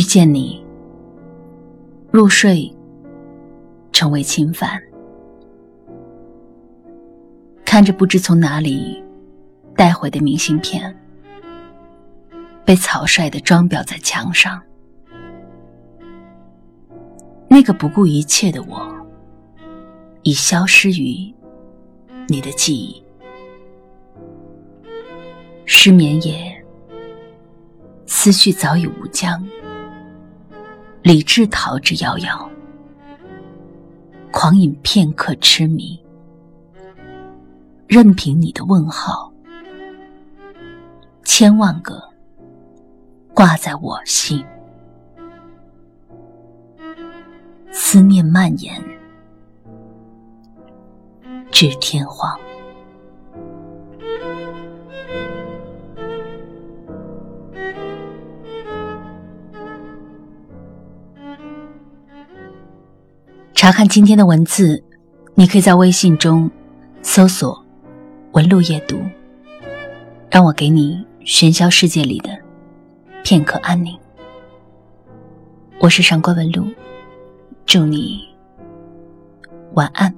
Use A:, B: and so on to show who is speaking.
A: 遇见你，入睡成为侵犯，看着不知从哪里带回的明信片，被草率的装裱在墙上。那个不顾一切的我，已消失于你的记忆。失眠夜，思绪早已无疆，理智逃之夭夭，狂饮片刻痴迷，任凭你的问号，千万个挂在我心。思念蔓延，至天荒。查看今天的文字，你可以在微信中搜索“文路夜读”，让我给你喧嚣世界里的片刻安宁。我是上官文露。祝你晚安。